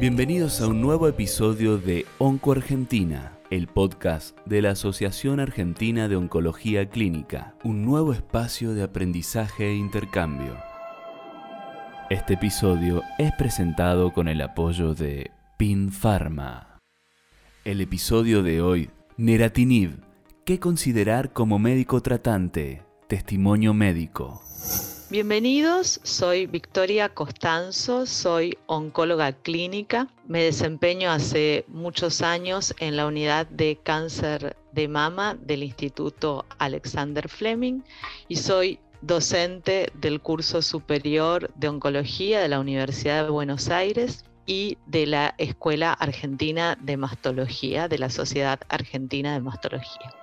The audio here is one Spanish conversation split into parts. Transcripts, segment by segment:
Bienvenidos a un nuevo episodio de Onco Argentina, el podcast de la Asociación Argentina de Oncología Clínica, un nuevo espacio de aprendizaje e intercambio. Este episodio es presentado con el apoyo de PIN Pharma. El episodio de hoy, Neratinib, ¿qué considerar como médico tratante? Testimonio médico. Bienvenidos, soy Victoria Costanzo, soy oncóloga clínica. Me desempeño hace muchos años en la unidad de cáncer de mama del Instituto Alexander Fleming y soy docente del curso superior de oncología de la Universidad de Buenos Aires y de la Escuela Argentina de Mastología de la Sociedad Argentina de Mastología.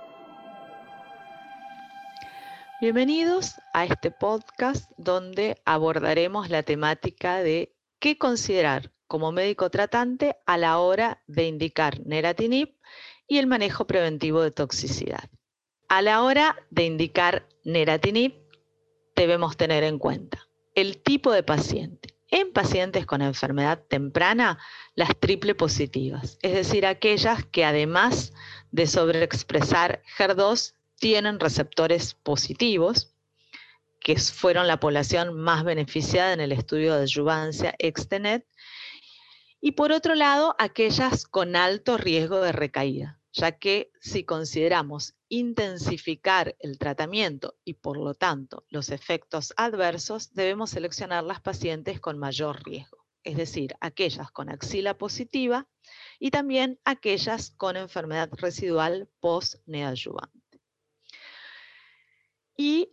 Bienvenidos a este podcast donde abordaremos la temática de qué considerar como médico tratante a la hora de indicar neratinib y el manejo preventivo de toxicidad. A la hora de indicar neratinib debemos tener en cuenta el tipo de paciente. En pacientes con enfermedad temprana, las triple positivas, es decir, aquellas que además de sobreexpresar HER2 tienen receptores positivos, que fueron la población más beneficiada en el estudio de adyuvancia Extenet, y por otro lado, aquellas con alto riesgo de recaída, ya que si consideramos intensificar el tratamiento y por lo tanto los efectos adversos, debemos seleccionar las pacientes con mayor riesgo, es decir, aquellas con axila positiva y también aquellas con enfermedad residual post-neoadyuvante y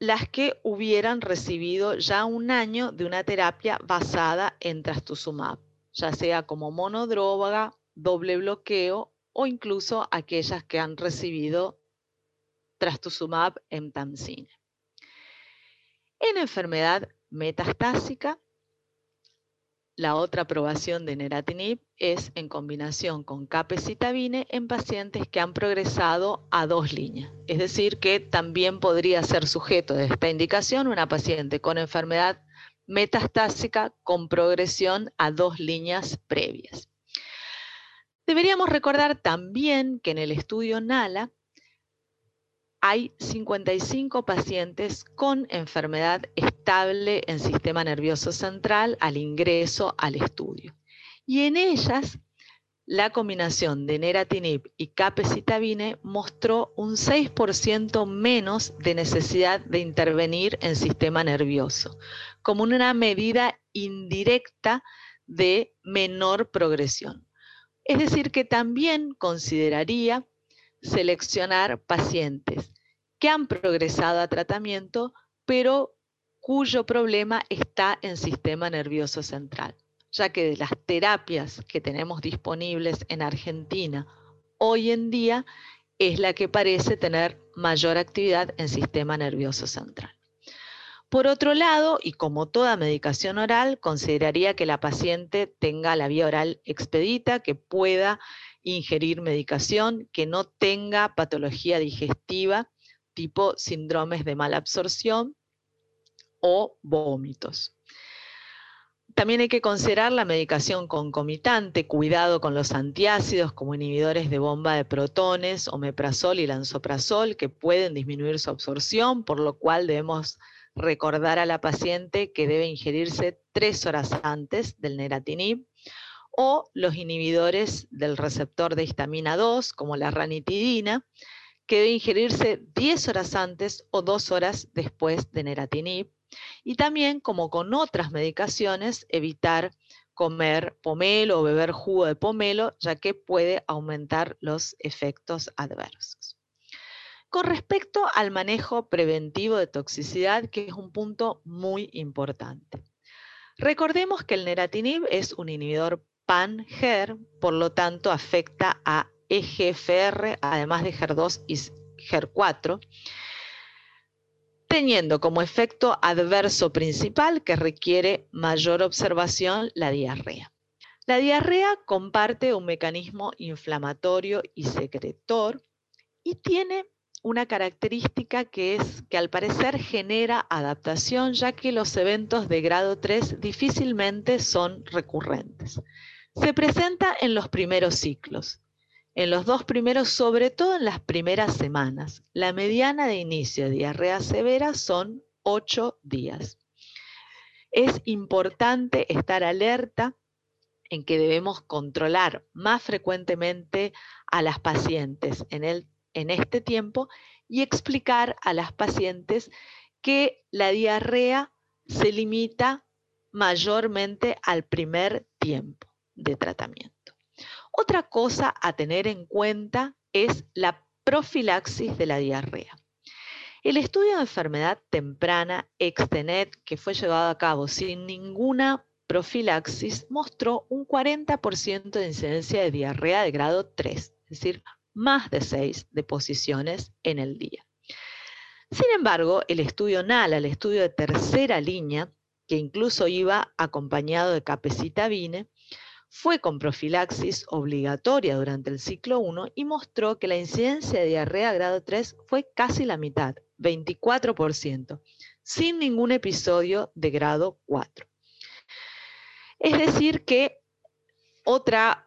las que hubieran recibido ya un año de una terapia basada en trastuzumab, ya sea como monodróvaga, doble bloqueo o incluso aquellas que han recibido trastuzumab en tamcine. En enfermedad metastásica, la otra aprobación de neratinib es en combinación con capecitabine en pacientes que han progresado a dos líneas. Es decir, que también podría ser sujeto de esta indicación una paciente con enfermedad metastásica con progresión a dos líneas previas. Deberíamos recordar también que en el estudio NALA hay 55 pacientes con enfermedad estable en sistema nervioso central al ingreso al estudio. Y en ellas, la combinación de neratinib y capecitabine mostró un 6% menos de necesidad de intervenir en sistema nervioso, como una medida indirecta de menor progresión. Es decir, que también consideraría seleccionar pacientes que han progresado a tratamiento, pero cuyo problema está en sistema nervioso central, ya que de las terapias que tenemos disponibles en Argentina hoy en día es la que parece tener mayor actividad en sistema nervioso central. Por otro lado, y como toda medicación oral, consideraría que la paciente tenga la vía oral expedita, que pueda ingerir medicación, que no tenga patología digestiva tipo síndromes de mala absorción o vómitos. También hay que considerar la medicación concomitante, cuidado con los antiácidos como inhibidores de bomba de protones, omeprazol y lansoprazol, que pueden disminuir su absorción, por lo cual debemos recordar a la paciente que debe ingerirse tres horas antes del neratinib o los inhibidores del receptor de histamina 2, como la ranitidina, que debe ingerirse 10 horas antes o 2 horas después de neratinib. Y también, como con otras medicaciones, evitar comer pomelo o beber jugo de pomelo, ya que puede aumentar los efectos adversos. Con respecto al manejo preventivo de toxicidad, que es un punto muy importante. Recordemos que el neratinib es un inhibidor pan-HER, por lo tanto afecta a EGFR, además de HER2 y HER4, teniendo como efecto adverso principal que requiere mayor observación la diarrea. La diarrea comparte un mecanismo inflamatorio y secretor y tiene una característica que es que al parecer genera adaptación, ya que los eventos de grado 3 difícilmente son recurrentes. Se presenta en los primeros ciclos, en los dos primeros, sobre todo en las primeras semanas. La mediana de inicio de diarrea severa son 8 días. Es importante estar alerta en que debemos controlar más frecuentemente a las pacientes en el en este tiempo y explicar a las pacientes que la diarrea se limita mayormente al primer tiempo de tratamiento. Otra cosa a tener en cuenta es la profilaxis de la diarrea. El estudio de enfermedad temprana Extenet, que fue llevado a cabo sin ninguna profilaxis, mostró un 40% de incidencia de diarrea de grado 3, es decir, más de seis deposiciones en el día. Sin embargo, el estudio NALA, el estudio de tercera línea, que incluso iba acompañado de capecitabine, fue con profilaxis obligatoria durante el ciclo 1 y mostró que la incidencia de diarrea grado 3 fue casi la mitad, 24%, sin ningún episodio de grado 4. Es decir, que otra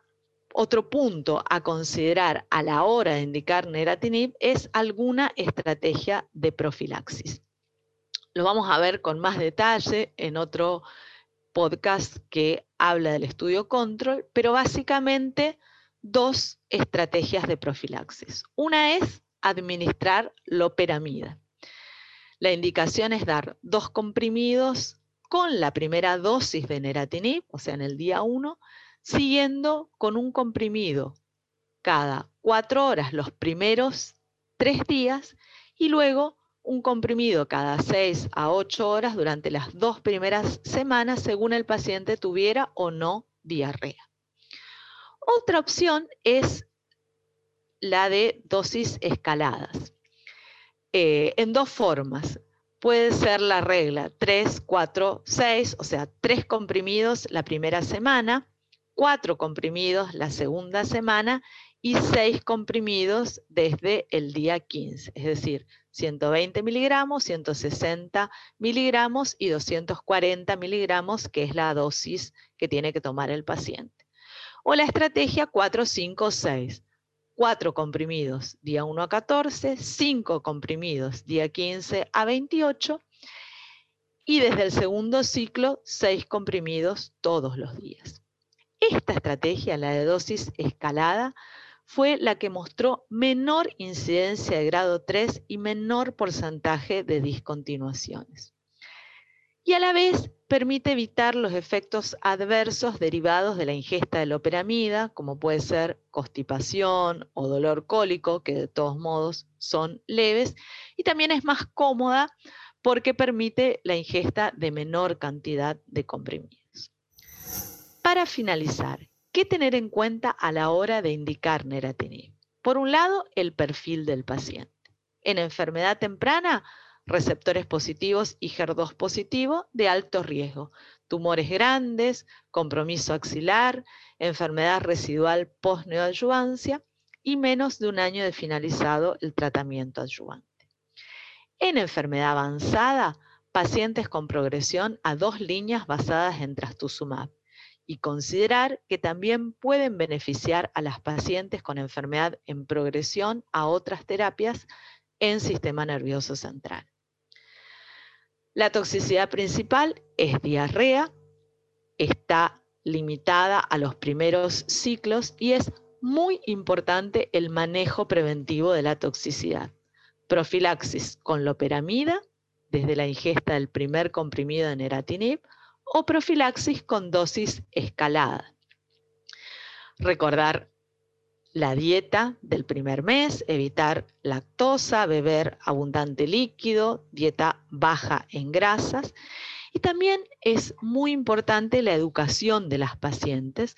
otro punto a considerar a la hora de indicar neratinib es alguna estrategia de profilaxis. Lo vamos a ver con más detalle en otro podcast que habla del estudio control, pero básicamente dos estrategias de profilaxis. Una es administrar loperamida. La indicación es dar dos comprimidos con la primera dosis de neratinib, o sea, en el día 1, siguiendo con un comprimido cada cuatro horas los primeros tres días y luego un comprimido cada seis a ocho horas durante las dos primeras semanas según el paciente tuviera o no diarrea. Otra opción es la de dosis escaladas, eh, en dos formas. Puede ser la regla 3, 4, 6, o sea, tres comprimidos la primera semana, cuatro comprimidos la segunda semana y seis comprimidos desde el día 15, es decir, 120 miligramos, 160 miligramos y 240 miligramos, que es la dosis que tiene que tomar el paciente. O la estrategia 4, 5, 6. 4 comprimidos día 1 a 14, 5 comprimidos día 15 a 28 y desde el segundo ciclo 6 comprimidos todos los días. Esta estrategia, la de dosis escalada, fue la que mostró menor incidencia de grado 3 y menor porcentaje de discontinuaciones. Y a la vez permite evitar los efectos adversos derivados de la ingesta de la operamida, como puede ser constipación o dolor cólico, que de todos modos son leves, y también es más cómoda porque permite la ingesta de menor cantidad de comprimidos. Para finalizar, ¿qué tener en cuenta a la hora de indicar neratinib? Por un lado, el perfil del paciente. En enfermedad temprana, receptores positivos y HER2 positivo de alto riesgo, tumores grandes, compromiso axilar, enfermedad residual post-neoadyuvancia y menos de un año de finalizado el tratamiento adyuvante. En enfermedad avanzada, pacientes con progresión a dos líneas basadas en trastuzumab y considerar que también pueden beneficiar a las pacientes con enfermedad en progresión a otras terapias en sistema nervioso central. La toxicidad principal es diarrea, está limitada a los primeros ciclos y es muy importante el manejo preventivo de la toxicidad. Profilaxis con loperamida, desde la ingesta del primer comprimido de neratinib, o profilaxis con dosis escalada. Recordar la dieta del primer mes, evitar lactosa, beber abundante líquido, dieta baja en grasas. Y también es muy importante la educación de las pacientes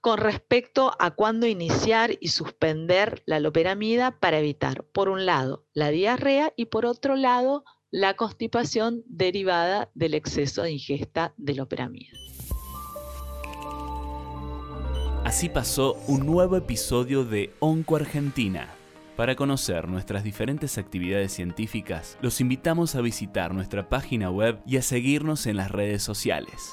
con respecto a cuándo iniciar y suspender la loperamida para evitar, por un lado, la diarrea y por otro lado, la constipación derivada del exceso de ingesta de loperamida. Así pasó un nuevo episodio de Onco Argentina. Para conocer nuestras diferentes actividades científicas, los invitamos a visitar nuestra página web y a seguirnos en las redes sociales.